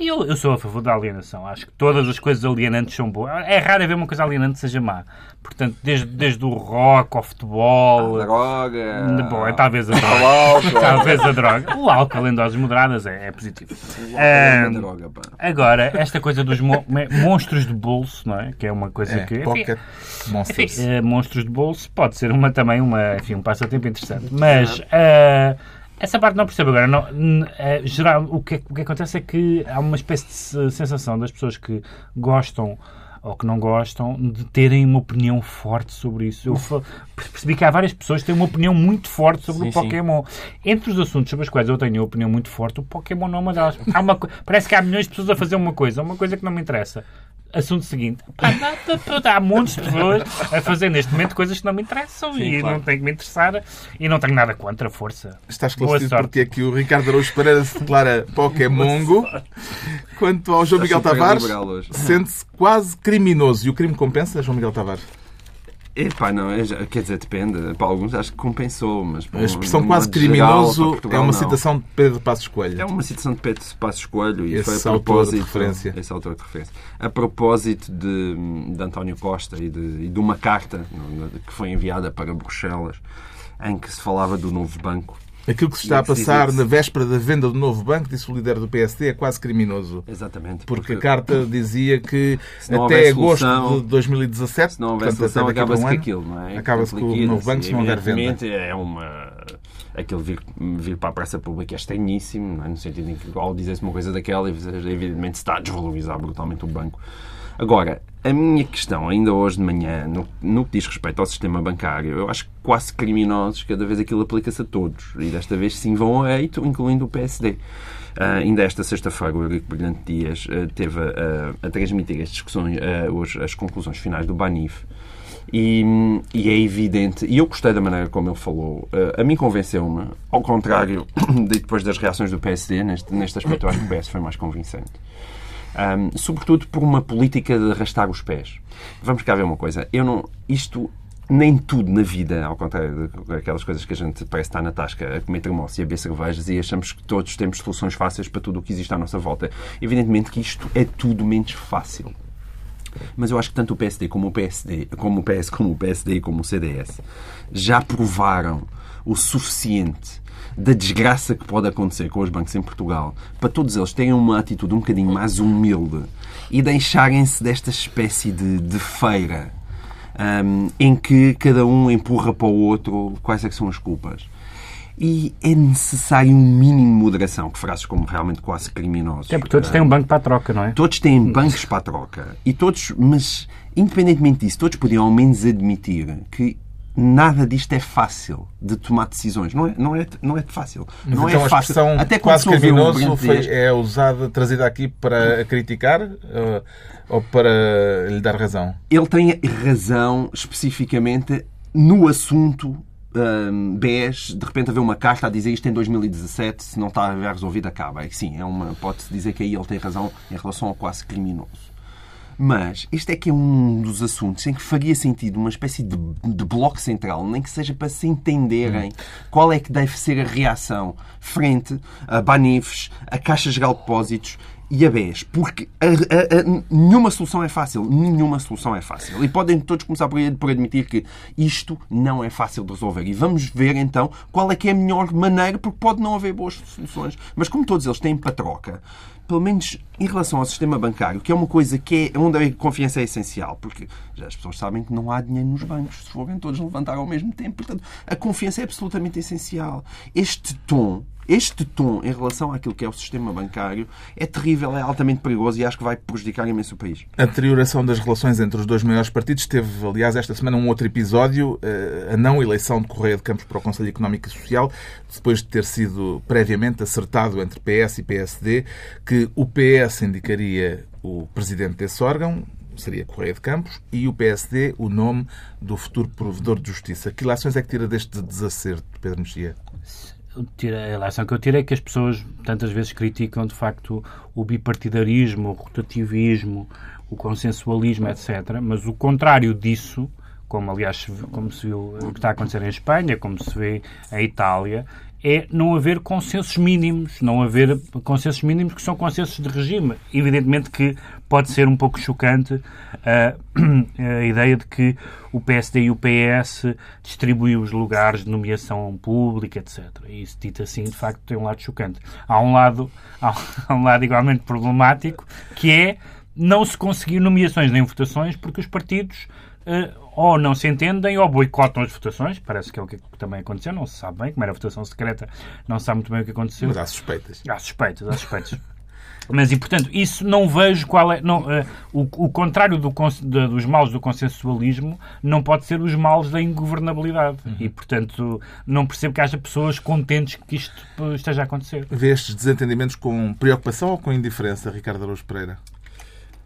Speaker 4: E eu, eu sou a favor da alienação. Acho que todas as coisas alienantes são boas. É raro haver uma coisa alienante que seja má. Portanto, desde, desde o rock ao futebol.
Speaker 3: A droga.
Speaker 4: Bom, é talvez a <laughs> droga.
Speaker 3: O álcool.
Speaker 4: talvez a droga. O álcool em doses moderadas é, é positivo.
Speaker 3: É
Speaker 4: Ah,
Speaker 3: uma droga, pá.
Speaker 4: Agora, esta coisa dos monstros de bolso, não é? Que é uma coisa
Speaker 1: É,
Speaker 4: que. enfim,
Speaker 1: Pocket
Speaker 4: enfim,
Speaker 1: Monsters.
Speaker 4: eh, monstros de bolso pode ser uma, também uma, enfim, um passatempo interessante. Mas eh, essa parte não percebo agora. Não, eh, geral, o, que, o que acontece é que há uma espécie de se- sensação das pessoas que gostam ou que não gostam de terem uma opinião forte sobre isso. Eu percebi que há várias pessoas que têm uma opinião muito forte sobre
Speaker 2: Sim,
Speaker 4: o
Speaker 2: sim.
Speaker 4: Pokémon. Entre os assuntos sobre os quais eu tenho uma opinião muito forte, o Pokémon não é uma delas. Há uma Parece que há milhões de pessoas a fazer uma coisa, uma coisa que não me interessa. Assunto seguinte. Pá, nada, há montes de pessoas a fazer neste momento coisas que não me interessam e
Speaker 2: claro.
Speaker 4: não tem que me interessar e não tenho nada contra a força.
Speaker 1: Está
Speaker 4: Boa
Speaker 1: esclarecido porque é que o Ricardo Araújo Pereira se declara Pokémongo. Quanto ao João Miguel Tavares, sente-se quase criminoso. E o crime compensa, João Miguel Tavares?
Speaker 3: Epá, não, é já- quer dizer, depende. Para alguns acho que compensou, mas para
Speaker 1: A expressão
Speaker 3: um-
Speaker 1: quase
Speaker 3: geral,
Speaker 1: criminoso
Speaker 3: Portugal,
Speaker 1: é uma
Speaker 3: não.
Speaker 1: citação de Pedro Passos Coelho.
Speaker 3: É uma citação de Pedro Passos Coelho e
Speaker 1: Esse
Speaker 3: foi a
Speaker 1: autor de
Speaker 3: propósito
Speaker 1: referência.
Speaker 3: Esse autor de referência. A propósito de, de António Costa e de, e de uma carta que foi enviada para Bruxelas em que se falava do novo banco.
Speaker 1: Aquilo que se está a
Speaker 3: que se
Speaker 1: passar na véspera da venda do novo banco, disse o líder do PSD, é quase criminoso.
Speaker 3: Exatamente.
Speaker 1: Porque a carta <coughs> dizia que até agosto
Speaker 3: solução-
Speaker 1: de 2017,
Speaker 3: Se não houver
Speaker 1: portanto,
Speaker 3: solução,
Speaker 1: a
Speaker 3: acaba-se
Speaker 1: um
Speaker 3: com aquilo, não é?
Speaker 1: Acaba-se com o novo banco se não houver venda.
Speaker 3: Evidentemente, É uma. Aquele vir, vir para a praça pública é estranhíssimo, não é? no sentido em que, ao dizer-se uma coisa daquela, evidentemente se está a desvalorizar brutalmente o banco. Agora, a minha questão, ainda hoje de manhã, no, no que diz respeito ao sistema bancário, eu acho que quase criminosos, cada vez aquilo aplica-se a todos. E desta vez sim vão a eito, incluindo o PSD. Ah, ainda esta sexta-feira, o Eurico Brilhante Dias ah, teve a, a transmitir as discussões, ah, os- as conclusões finais do Banif. E, e é evidente, e eu gostei da maneira como ele falou, ah, a mim convenceu-me, ao contrário <coughs> de depois das reações do PSD, neste, neste aspecto eu acho que o PS foi mais convincente. Um, sobretudo por uma política de arrastar os pés. Vamos cá ver uma coisa. Eu não. Isto. Nem tudo na vida, ao contrário daquelas coisas que a gente parece estar na tasca a comer termoço e a beber cervejas e achamos que todos temos soluções fáceis para tudo o que existe à nossa volta. Evidentemente que isto é tudo menos fácil. Mas eu acho que tanto o PSD como o PSD, como o PS, como o PSD e como o CDS já provaram o suficiente da desgraça que pode acontecer com os bancos em Portugal para todos eles terem uma atitude um bocadinho mais humilde e deixarem-se desta espécie de, de feira hum, em que cada um empurra para o outro quais é são as culpas. E é necessário um mínimo de moderação, que frases como realmente quase criminosos.
Speaker 4: Até porque todos têm um banco para a troca, não é?
Speaker 3: Todos têm bancos para a troca. E todos, mas independentemente disso, todos podiam ao menos admitir que nada disto é fácil de tomar decisões. Não é, não é, não é fácil.
Speaker 1: Mas
Speaker 3: não
Speaker 1: então
Speaker 3: é
Speaker 1: a
Speaker 3: fácil. Até
Speaker 1: quase criminoso foi, é usada, trazida aqui para criticar eh, ou para lhe dar razão?
Speaker 3: ele tem razão especificamente no assunto hum, BES, de repente haver uma carta a dizer isto em 2017, se não está a ver resolvido, acaba. Sim, é uma, pode-se dizer que aí ele tem razão em relação ao quase criminoso. Mas este é que é um dos assuntos em que faria sentido uma espécie de, de bloco central, nem que seja para se entenderem qual é que deve ser a reação frente a Banifes, a Caixa Geral de Depósitos e a BES. Porque a- a- a- nenhuma solução é fácil. Nenhuma solução é fácil. E podem todos começar por, por admitir que isto não é fácil de resolver. E vamos ver então qual é que é a melhor maneira, porque pode não haver boas soluções. Mas como todos eles têm para troca, pelo menos em relação ao sistema bancário, que é uma coisa que é onde a confiança é essencial, porque já as pessoas sabem que não há dinheiro nos bancos, se forem todos levantar ao mesmo tempo. Portanto, a confiança é absolutamente essencial. Este tom, este tom em relação àquilo que é o sistema bancário é terrível, é altamente perigoso e acho que vai prejudicar imenso o país.
Speaker 1: A deterioração das relações entre os dois maiores partidos teve, aliás, esta semana um outro episódio, eh, a não eleição de Correia de Campos para o Conselho Económico e Social, depois de ter sido previamente acertado entre PS e PSD que o PS indicaria o presidente desse órgão, seria Correia de Campos, e o PSD o nome do futuro provedor de justiça. Que ilações é que tira deste desacerto, Pedro Mexia?
Speaker 4: Tira- A relação que eu tiro é que as pessoas tantas vezes criticam de facto o bipartidarismo, o rotativismo, o consensualismo, etc. Mas o contrário disso, como aliás como se viu o que está a acontecer em Espanha, como se vê em Itália, é não haver consensos mínimos, não haver consensos mínimos que são consensos de regime. Evidentemente que pode ser um pouco chocante uh, <clears throat> a ideia de que o PSD e o PS distribuem os lugares de nomeação pública, etc. Isso dito assim, de facto, tem um lado chocante. Há um lado, <laughs> há um lado igualmente problemático, que é não se conseguir nomeações nem votações porque os partidos ou não se entendem ou boicotam as votações. Parece que é o que também aconteceu. Não se sabe bem, como era a votação secreta, não se sabe muito bem o que aconteceu.
Speaker 1: Mas há suspeitas.
Speaker 4: Há suspeitas, há suspeitas. <laughs> Mas, e portanto, isso não vejo qual é. Não, uh, o, o contrário do, de, dos males do consensualismo não pode ser os males da ingovernabilidade. Uhum. E, portanto, não percebo que haja pessoas contentes que isto esteja a acontecer.
Speaker 1: Vê estes desentendimentos com preocupação ou com indiferença, Ricardo Araújo Pereira?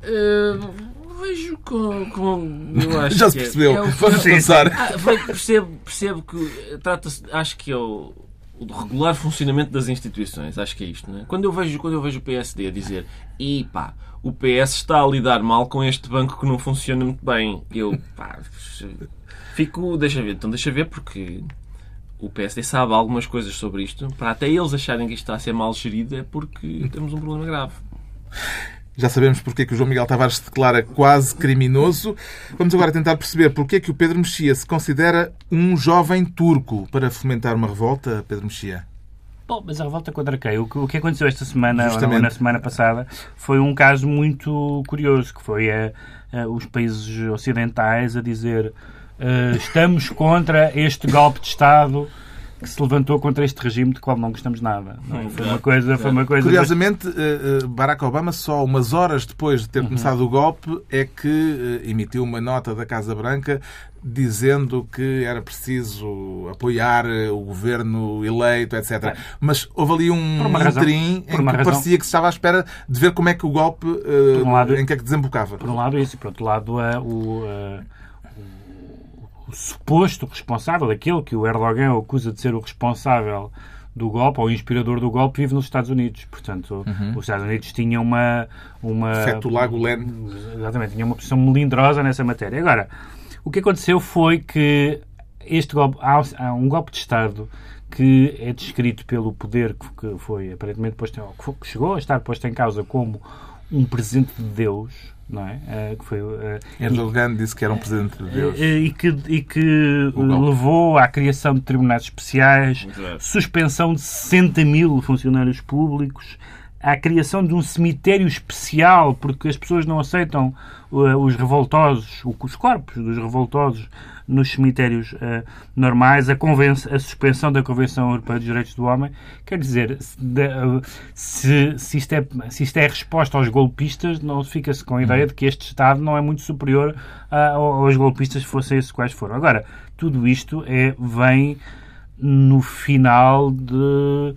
Speaker 2: Uh, vejo com. com eu <laughs> acho
Speaker 1: Já se
Speaker 2: que
Speaker 1: percebeu.
Speaker 2: É, é
Speaker 1: Vamos pensar.
Speaker 2: Ah, percebo, percebo que trata-se. Acho que é o, o regular funcionamento das instituições. Acho que é isto. Não é? Quando, eu vejo, quando eu vejo o PSD a dizer e pá, o PS está a lidar mal com este banco que não funciona muito bem, eu pá, fico. Deixa ver, então deixa ver porque. O PSD sabe algumas coisas sobre isto. Para até eles acharem que isto está a ser mal gerido, é porque temos um problema grave.
Speaker 1: Já sabemos porque é que o João Miguel Tavares se declara quase criminoso. Vamos agora tentar perceber porque é que o Pedro Mexia se considera um jovem turco para fomentar uma revolta, Pedro Mexia.
Speaker 4: Bom, mas a revolta contra quem? O que, o que aconteceu esta semana, ou na semana passada, foi um caso muito curioso, que foi a, a, os países ocidentais a dizer uh, estamos contra este golpe de Estado que se levantou contra este regime de qual não gostamos nada. Não, é? foi uma coisa, foi uma coisa.
Speaker 1: Curiosamente, eh, eh, Barack Obama só umas horas depois de ter uhum. começado o golpe é que eh, emitiu uma nota da Casa Branca dizendo que era preciso apoiar o governo eleito, etc. É. Mas houve ali um interim em que razão. parecia que se estava à espera de ver como é que o golpe, um lado, em que é que desembocava.
Speaker 4: Por um lado isso, e por outro lado o, o suposto responsável, aquele que o Erdogan acusa de ser o responsável do golpe, ou o inspirador do golpe, vive nos Estados Unidos. Portanto, uhum. os Estados Unidos tinham uma... uma
Speaker 1: Fetullah Gulen.
Speaker 4: Exatamente, tinham uma posição melindrosa nessa matéria. Agora, o que aconteceu foi que este golpe, há, há um golpe de Estado que é descrito pelo poder que foi aparentemente posto, que chegou a estar posto em causa como um presente de Deus, não é? Uh, que foi, uh,
Speaker 1: Erdogan e, disse que era um presente de Deus. Uh,
Speaker 4: e que, e que levou à criação de tribunais especiais, suspensão de 60 mil funcionários públicos, à criação de um cemitério especial, porque as pessoas não aceitam os revoltosos, os corpos dos revoltosos nos cemitérios uh, normais, a, a, suspensão da Convenção Europeia dos Direitos do Homem. Quer dizer, se, se, isto, é, se isto é resposta aos golpistas, não fica-se com a ideia de que este Estado não é muito superior a, aos golpistas, fossem esses quais foram. Agora, tudo isto é, vem no final de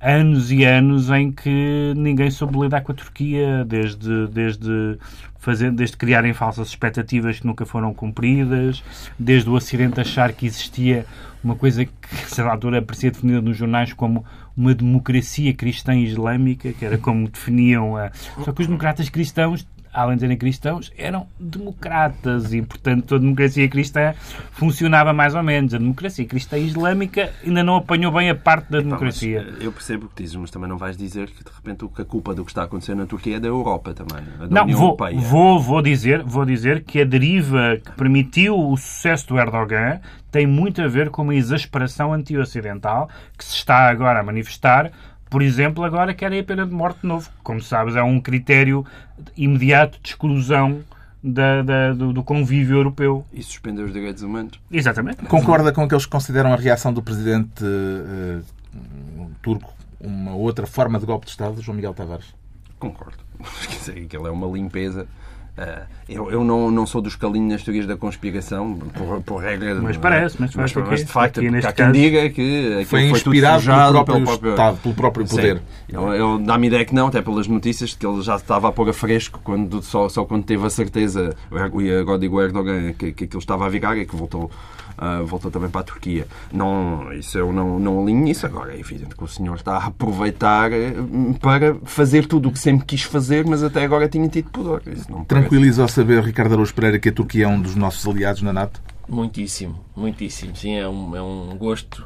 Speaker 4: anos e anos em que ninguém soube lidar com a Turquia, desde, desde, fazer, desde criarem falsas expectativas que nunca foram cumpridas, desde o acidente achar que existia uma coisa que, <laughs> certa altura, aparecia definida nos jornais como uma democracia cristã islâmica, que era como definiam a... Só que os democratas cristãos além de serem cristãos, eram democratas e, portanto, a democracia cristã funcionava mais ou menos. A democracia cristã islâmica ainda não apanhou bem a parte da democracia.
Speaker 3: Mas, eu percebo o que dizes, mas também não vais dizer que, de repente, a culpa do que está acontecendo na Turquia é da Europa também, da
Speaker 4: não,
Speaker 3: União
Speaker 4: vou,
Speaker 3: Europeia.
Speaker 4: Vou, vou, dizer, vou dizer que a deriva que permitiu o sucesso do Erdogan tem muito a ver com uma exasperação anti-ocidental que se está agora a manifestar por exemplo, agora querem a pena de morte de novo. Como sabes, é um critério imediato de exclusão da, da, do, do, convívio europeu.
Speaker 3: E suspender os direitos humanos.
Speaker 4: Exatamente.
Speaker 1: Concorda com aqueles que consideram a reação do presidente uh, turco uma outra forma de golpe de Estado, João Miguel Tavares?
Speaker 3: Concordo. <laughs> Quer dizer, que ele é uma limpeza eu, eu não, não sou dos calinhos nas teorias da conspiração, por, por regra.
Speaker 4: Mas parece, mas,
Speaker 3: mas, de facto, há quem diga que
Speaker 1: foi inspirado foi pelo, próprio pelo, próprio Estado, pelo próprio poder.
Speaker 3: Eu, eu dá-me ideia que não, até pelas notícias, que ele já estava a pôr a fresco quando, só, só quando teve a certeza, e agora digo Erdogan, que, que aquilo estava a virar e que voltou uh, voltou também para a Turquia. Não, isso eu não, não alinho nisso. Agora é evidente que o senhor está a aproveitar eh, para fazer tudo o que sempre quis fazer, mas até agora tinha tido pudor.
Speaker 1: Tranquiliza ao saber, Ricardo Araújo Pereira, que a Turquia é um dos nossos aliados na NATO?
Speaker 2: Muitíssimo, muitíssimo. Sim, é um, é um gosto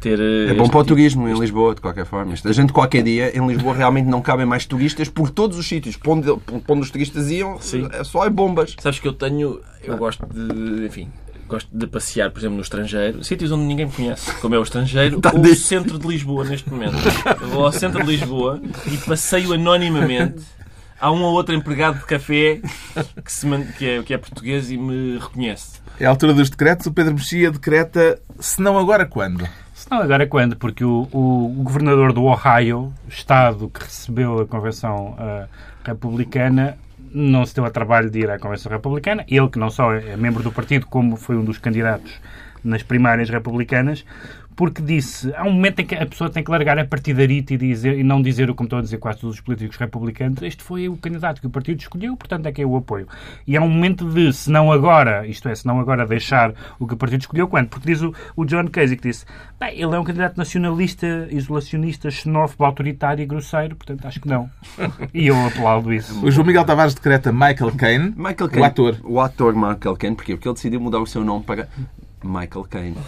Speaker 2: ter. eh,
Speaker 3: É bom para o
Speaker 2: tipo-
Speaker 3: turismo em Lisboa, de qualquer forma. A gente, qualquer dia, em Lisboa, realmente não cabem mais turistas por todos os sítios. Para onde, onde os turistas iam,
Speaker 2: Sim.
Speaker 3: é só é bombas.
Speaker 2: Sabes que eu tenho. Eu gosto de. Enfim. Gosto de passear, por exemplo, no estrangeiro, sítios onde ninguém me conhece, como é o estrangeiro,
Speaker 3: Tá
Speaker 2: ou o centro de Lisboa neste momento. Eu vou ao centro de Lisboa e passeio anonimamente. Há um ou outro empregado de café que, se man- que é, que é português e me reconhece.
Speaker 1: É a altura dos decretos. O Pedro Mexia decreta, se não agora, quando?
Speaker 4: Se não, agora quando? Porque o, o- o governador do Ohio, estado que recebeu a Convenção ah, Republicana, não se deu a trabalho de ir à Convenção Republicana. Ele, que não só é membro do partido, como foi um dos candidatos nas primárias republicanas, porque disse, há um momento em que a pessoa tem que largar a partidarita e, dizer, e não dizer o como estão a dizer quase todos os políticos republicanos, este foi o candidato que o partido escolheu, portanto é que eu o apoio. E há um momento de, se não agora, isto é, se não agora deixar o que o partido escolheu, quando? Porque diz o, o John Casey que disse, bem, ele é um candidato nacionalista, isolacionista, xenófobo, autoritário e grosseiro, portanto acho que não. E eu aplaudo isso.
Speaker 1: O João Miguel Tavares decreta Michael Caine,
Speaker 3: Michael
Speaker 1: o
Speaker 3: Caine.
Speaker 1: ator.
Speaker 3: O ator Michael Caine. Porquê? Porque ele decidiu mudar o seu nome para Michael Caine. <laughs>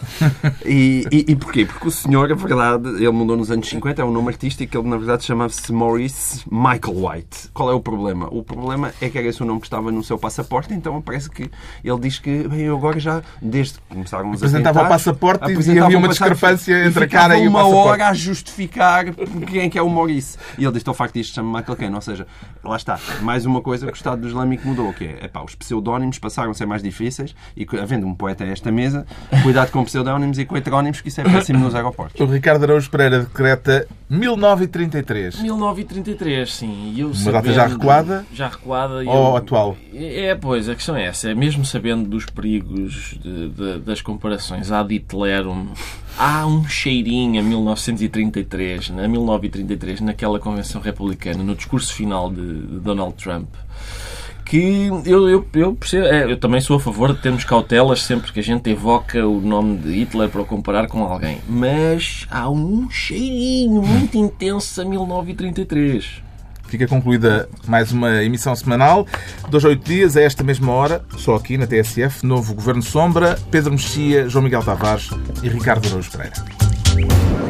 Speaker 3: E, e, e porquê? Porque o senhor, a verdade, ele mudou nos anos 50, é um nome artístico, ele na verdade chamava-se Maurice Michael White. Qual é o problema? O problema é que era esse o nome que estava no seu passaporte, então parece que ele diz que, bem, eu agora já, desde que começaram os
Speaker 1: Apresentava o passaporte e havia uma discrepância entre a cara e o
Speaker 3: uma hora a justificar quem é que é o Maurice. E ele diz, estou facto disto, chama Michael Caine. Ou seja, lá está, mais uma coisa que o Estado do Islâmico mudou, que é, epá, os pseudónimos passaram a ser mais difíceis e, havendo um poeta a esta mesa, cuidado com pseudónimos e com heterónimos, que isso é péssimo nos aeroportos.
Speaker 1: O Ricardo Araújo Pereira decreta 1933.
Speaker 2: 1933, sim. E eu
Speaker 1: Uma data já recuada?
Speaker 2: Já recuada.
Speaker 1: Ou
Speaker 2: eu-
Speaker 1: atual?
Speaker 2: É, pois, a questão é essa. É mesmo sabendo dos perigos de- de- das comparações ad Hitlerum, há um cheirinho a 1933, na 1933, naquela convenção republicana, no discurso final de, de Donald Trump, que eu, eu, eu percebo, é, eu também sou a favor de termos cautelas sempre que a gente evoca o nome de Hitler para o comparar com alguém. Mas há um cheirinho muito intenso a 1933.
Speaker 1: Fica concluída mais uma emissão semanal. Dois a oito dias, a esta mesma hora, só aqui na TSF, novo Governo Sombra, Pedro Mexia, João Miguel Tavares e Ricardo Araújo Pereira.